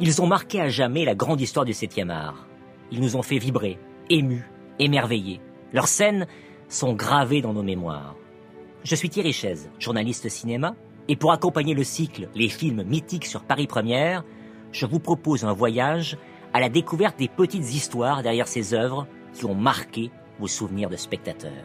Ils ont marqué à jamais la grande histoire du 7e art. Ils nous ont fait vibrer, émus, émerveillés. Leurs scènes sont gravées dans nos mémoires. Je suis Thierry Chaise, journaliste cinéma, et pour accompagner le cycle Les films mythiques sur Paris Première, je vous propose un voyage à la découverte des petites histoires derrière ces œuvres qui ont marqué vos souvenirs de spectateurs.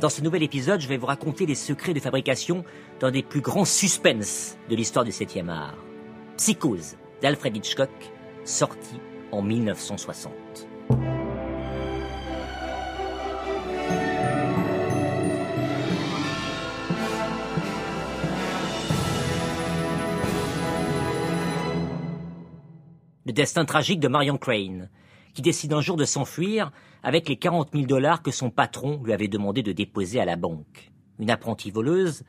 Dans ce nouvel épisode, je vais vous raconter les secrets de fabrication d'un des plus grands suspens de l'histoire du 7e art. Psychose d'Alfred Hitchcock, sorti en 1960. Le destin tragique de Marion Crane, qui décide un jour de s'enfuir avec les 40 000 dollars que son patron lui avait demandé de déposer à la banque. Une apprentie voleuse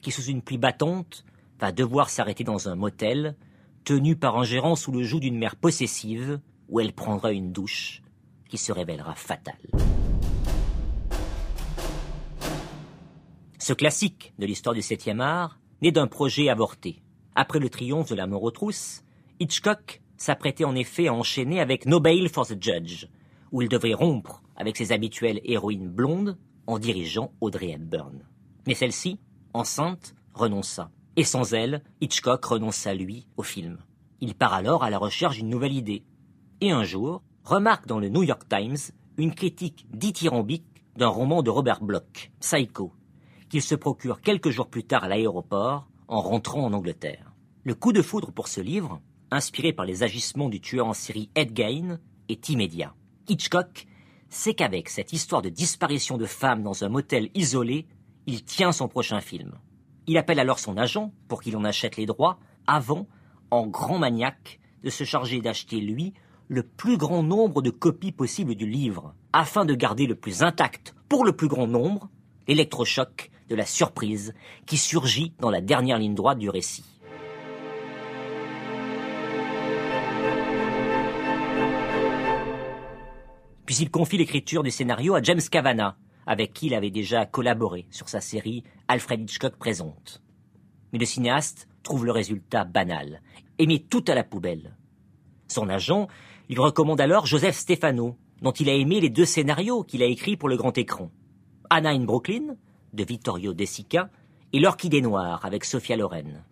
qui, sous une pluie battante, va devoir s'arrêter dans un motel, tenue par un gérant sous le joug d'une mère possessive, où elle prendra une douche qui se révélera fatale. Ce classique de l'histoire du septième art naît d'un projet avorté. Après le triomphe de la mort aux trousses, Hitchcock s'apprêtait en effet à enchaîner avec No Bail for the Judge, où il devrait rompre avec ses habituelles héroïnes blondes en dirigeant Audrey Hepburn. Mais celle-ci, enceinte, renonça. Et sans elle, Hitchcock renonce à lui au film. Il part alors à la recherche d'une nouvelle idée. Et un jour, remarque dans le New York Times une critique dithyrambique d'un roman de Robert Bloch, Psycho, qu'il se procure quelques jours plus tard à l'aéroport en rentrant en Angleterre. Le coup de foudre pour ce livre, inspiré par les agissements du tueur en série Ed Gein, est immédiat. Hitchcock sait qu'avec cette histoire de disparition de femmes dans un motel isolé, il tient son prochain film. Il appelle alors son agent pour qu'il en achète les droits avant, en grand maniaque, de se charger d'acheter lui le plus grand nombre de copies possibles du livre, afin de garder le plus intact pour le plus grand nombre l'électrochoc de la surprise qui surgit dans la dernière ligne droite du récit. Puis il confie l'écriture du scénario à James Cavanagh, avec qui il avait déjà collaboré sur sa série Alfred Hitchcock présente. Mais le cinéaste trouve le résultat banal et met tout à la poubelle. Son agent lui recommande alors Joseph Stefano, dont il a aimé les deux scénarios qu'il a écrits pour le grand écran. Anna in Brooklyn, de Vittorio De Sica, et L'Orchidée Noire, avec Sophia Loren.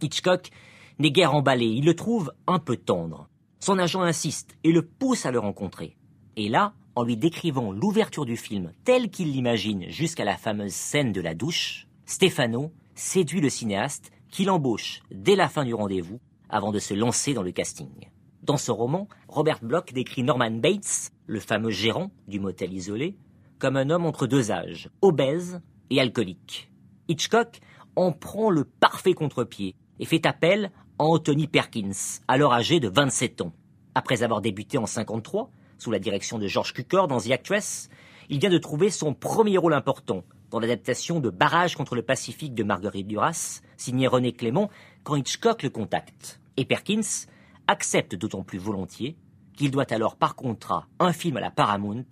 Hitchcock n'est guère emballé, il le trouve un peu tendre. Son agent insiste et le pousse à le rencontrer. Et là, en lui décrivant l'ouverture du film telle qu'il l'imagine jusqu'à la fameuse scène de la douche, Stefano séduit le cinéaste qui l'embauche dès la fin du rendez-vous avant de se lancer dans le casting. Dans ce roman, Robert Bloch décrit Norman Bates, le fameux gérant du motel isolé, comme un homme entre deux âges, obèse et alcoolique. Hitchcock en prend le parfait contre-pied et fait appel à Anthony Perkins, alors âgé de 27 ans. Après avoir débuté en 53, sous la direction de George Cukor dans The Actress, il vient de trouver son premier rôle important dans l'adaptation de Barrage contre le Pacifique de Marguerite Duras, signé René Clément, quand Hitchcock le contacte. Et Perkins accepte d'autant plus volontiers qu'il doit alors par contrat un film à la Paramount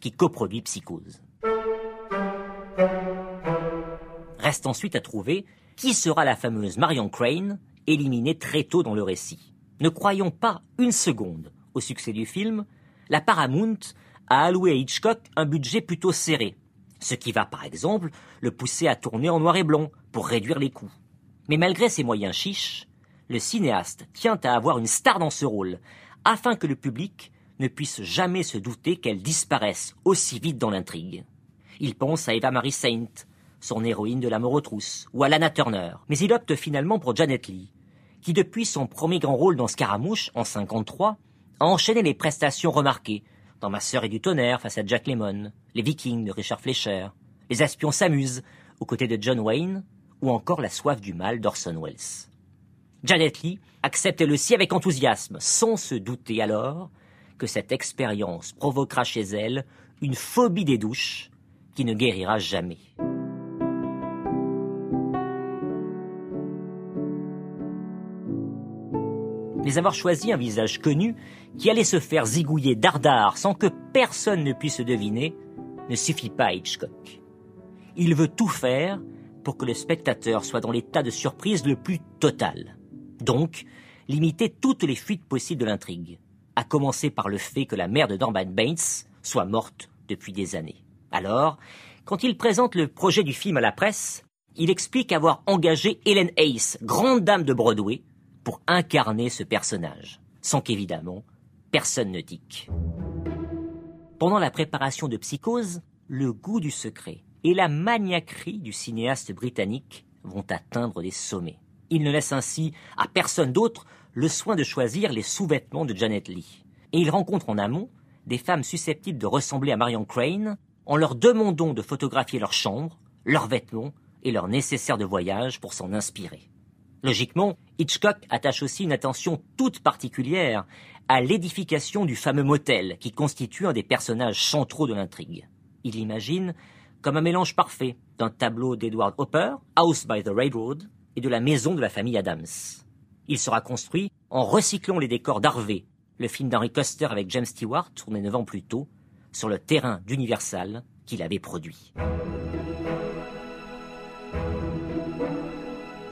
qui coproduit Psychose. Reste ensuite à trouver qui sera la fameuse Marion Crane, éliminée très tôt dans le récit. Ne croyons pas une seconde au succès du film, la Paramount a alloué à Hitchcock un budget plutôt serré, ce qui va par exemple le pousser à tourner en noir et blanc pour réduire les coûts. Mais malgré ses moyens chiches, le cinéaste tient à avoir une star dans ce rôle, afin que le public ne puisse jamais se douter qu'elle disparaisse aussi vite dans l'intrigue. Il pense à Eva Marie Saint, son héroïne de la aux trousses, ou à Lana Turner, mais il opte finalement pour Janet Lee, qui depuis son premier grand rôle dans Scaramouche en 53 a enchaîné les prestations remarquées dans Ma sœur et du tonnerre face à Jack Lemmon, Les Vikings de Richard Fleischer, Les espions s'amusent aux côtés de John Wayne, ou encore La soif du mal d'Orson Welles. Janet Lee accepte elle aussi avec enthousiasme, sans se douter alors que cette expérience provoquera chez elle une phobie des douches qui ne guérira jamais. Mais avoir choisi un visage connu qui allait se faire zigouiller dardard sans que personne ne puisse deviner ne suffit pas à Hitchcock. Il veut tout faire pour que le spectateur soit dans l'état de surprise le plus total. Donc, limiter toutes les fuites possibles de l'intrigue, à commencer par le fait que la mère de Norman Bates soit morte depuis des années. Alors, quand il présente le projet du film à la presse, il explique avoir engagé Helen Hayes, grande dame de Broadway, pour incarner ce personnage, sans qu'évidemment personne ne tique. Pendant la préparation de Psychose, le goût du secret et la maniaquerie du cinéaste britannique vont atteindre des sommets. Il ne laisse ainsi à personne d'autre le soin de choisir les sous-vêtements de Janet Lee. Et il rencontre en amont des femmes susceptibles de ressembler à Marion Crane en leur demandant de photographier leur chambre, leurs vêtements et leurs nécessaires de voyage pour s'en inspirer. Logiquement, Hitchcock attache aussi une attention toute particulière à l'édification du fameux motel qui constitue un des personnages centraux de l'intrigue. Il l'imagine comme un mélange parfait d'un tableau d'Edward Hopper, House by the Railroad, et de la maison de la famille Adams. Il sera construit en recyclant les décors d'Harvey, le film d'Henry Custer avec James Stewart, tourné neuf ans plus tôt, sur le terrain d'Universal qu'il avait produit.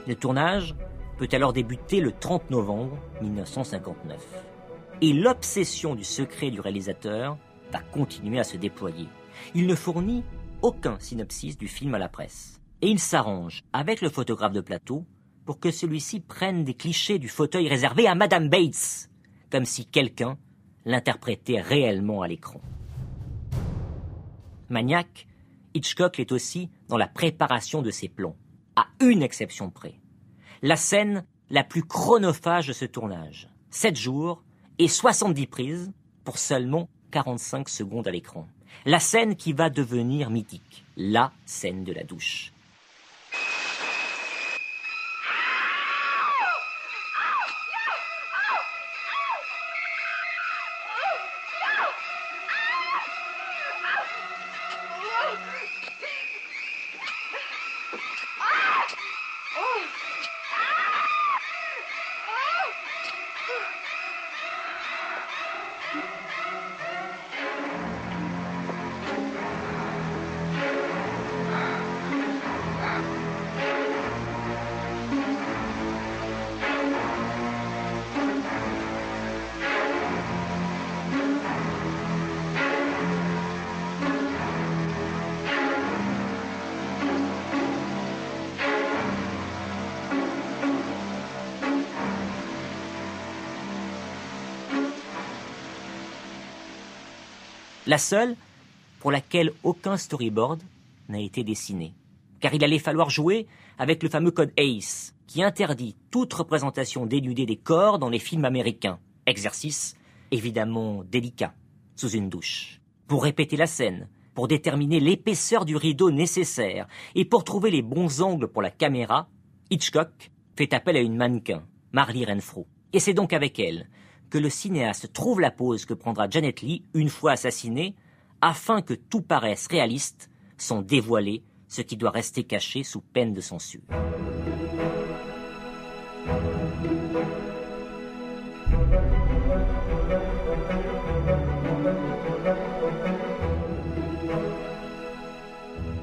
Le tournage peut alors débuter le 30 novembre 1959. Et l'obsession du secret du réalisateur va continuer à se déployer. Il ne fournit aucun synopsis du film à la presse. Et il s'arrange avec le photographe de plateau pour que celui-ci prenne des clichés du fauteuil réservé à Madame Bates, comme si quelqu'un l'interprétait réellement à l'écran. Maniaque, Hitchcock est aussi dans la préparation de ses plans, à une exception près. La scène la plus chronophage de ce tournage. 7 jours et 70 prises pour seulement 45 secondes à l'écran. La scène qui va devenir mythique, la scène de la douche. La seule pour laquelle aucun storyboard n'a été dessiné. Car il allait falloir jouer avec le fameux code ACE, qui interdit toute représentation dénudée des corps dans les films américains. Exercice évidemment délicat, sous une douche. Pour répéter la scène, pour déterminer l'épaisseur du rideau nécessaire et pour trouver les bons angles pour la caméra, Hitchcock fait appel à une mannequin, Marley Renfro. Et c'est donc avec elle que le cinéaste trouve la pose que prendra Janet Lee une fois assassinée, afin que tout paraisse réaliste, sans dévoiler ce qui doit rester caché sous peine de censure.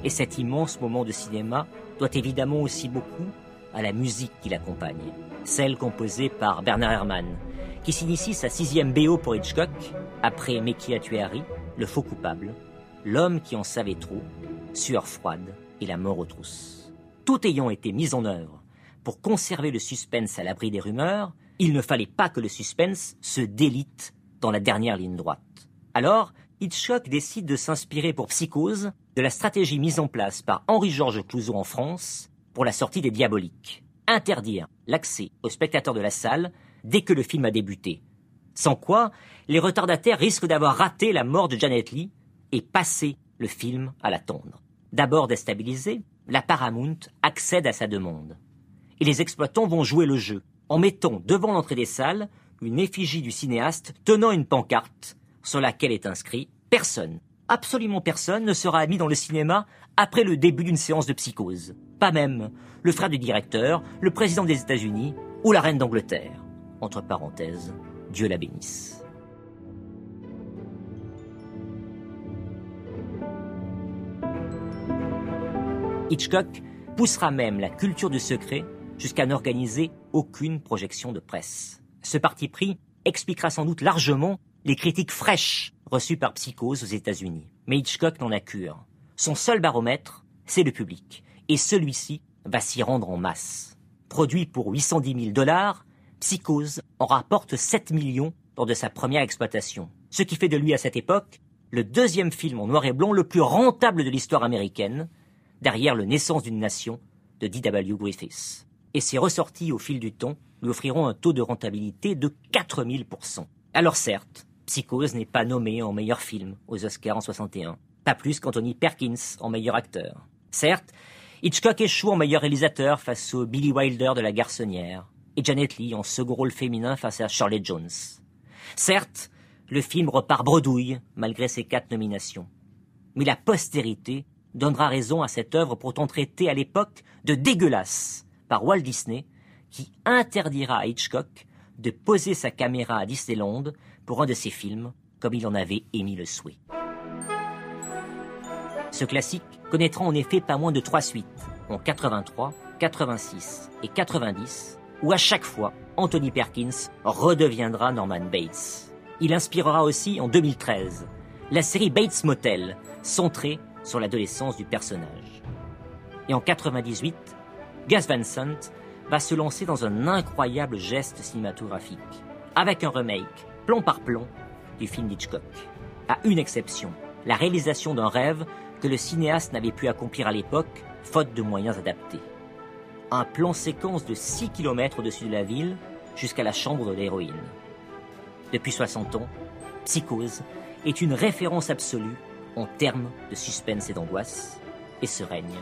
Et cet immense moment de cinéma doit évidemment aussi beaucoup à la musique qui l'accompagne, celle composée par Bernard Herrmann, qui s'initie sa sixième BO pour Hitchcock, après Mais qui a tué Harry, Le faux coupable, L'homme qui en savait trop, Sueur froide et La mort aux trousses. Tout ayant été mis en œuvre pour conserver le suspense à l'abri des rumeurs, il ne fallait pas que le suspense se délite dans la dernière ligne droite. Alors, Hitchcock décide de s'inspirer pour Psychose de la stratégie mise en place par Henri-Georges Clouzot en France pour la sortie des Diaboliques. Interdire l'accès aux spectateurs de la salle dès que le film a débuté. Sans quoi, les retardataires risquent d'avoir raté la mort de Janet Lee et passer le film à l'attendre. D'abord déstabilisé, la Paramount accède à sa demande. Et les exploitants vont jouer le jeu en mettant devant l'entrée des salles une effigie du cinéaste tenant une pancarte sur laquelle est inscrit Personne, absolument personne ne sera admis dans le cinéma après le début d'une séance de psychose. Pas même le frère du directeur, le président des États-Unis ou la reine d'Angleterre entre parenthèses, Dieu la bénisse. Hitchcock poussera même la culture du secret jusqu'à n'organiser aucune projection de presse. Ce parti pris expliquera sans doute largement les critiques fraîches reçues par Psychose aux États-Unis. Mais Hitchcock n'en a cure. Son seul baromètre, c'est le public. Et celui-ci va s'y rendre en masse. Produit pour 810 000 dollars, Psychose en rapporte 7 millions lors de sa première exploitation. Ce qui fait de lui à cette époque le deuxième film en noir et blanc le plus rentable de l'histoire américaine, derrière Le Naissance d'une nation de D.W. Griffiths. Et ses ressorties au fil du temps lui offriront un taux de rentabilité de 4000%. Alors certes, Psychose n'est pas nommé en meilleur film aux Oscars en 61, pas plus qu'Anthony Perkins en meilleur acteur. Certes, Hitchcock échoue en meilleur réalisateur face au Billy Wilder de La Garçonnière, et Janet Lee en second rôle féminin face à Shirley Jones. Certes, le film repart bredouille malgré ses quatre nominations. Mais la postérité donnera raison à cette œuvre pourtant traitée à l'époque de dégueulasse par Walt Disney, qui interdira à Hitchcock de poser sa caméra à Disneyland pour un de ses films, comme il en avait émis le souhait. Ce classique connaîtra en effet pas moins de trois suites, en 83, 86 et 90, où à chaque fois, Anthony Perkins redeviendra Norman Bates. Il inspirera aussi en 2013 la série Bates Motel, centrée sur l'adolescence du personnage. Et en 98, Gus Van Sant va se lancer dans un incroyable geste cinématographique, avec un remake, plan par plan, du film d'Hitchcock. À une exception, la réalisation d'un rêve que le cinéaste n'avait pu accomplir à l'époque, faute de moyens adaptés. Un plan séquence de 6 km au-dessus de la ville, jusqu'à la chambre de l'héroïne. Depuis 60 ans, Psychose est une référence absolue en termes de suspense et d'angoisse, et ce règne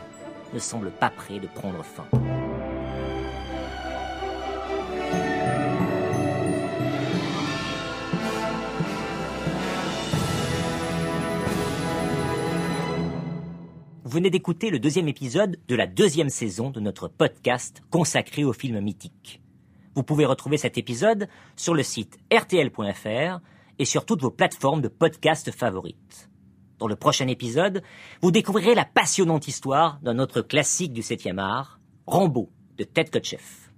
ne semble pas prêt de prendre fin. Venez d'écouter le deuxième épisode de la deuxième saison de notre podcast consacré aux films mythiques. Vous pouvez retrouver cet épisode sur le site rtl.fr et sur toutes vos plateformes de podcast favorites. Dans le prochain épisode, vous découvrirez la passionnante histoire d'un autre classique du 7e art, Rambo de Ted Kotcheff.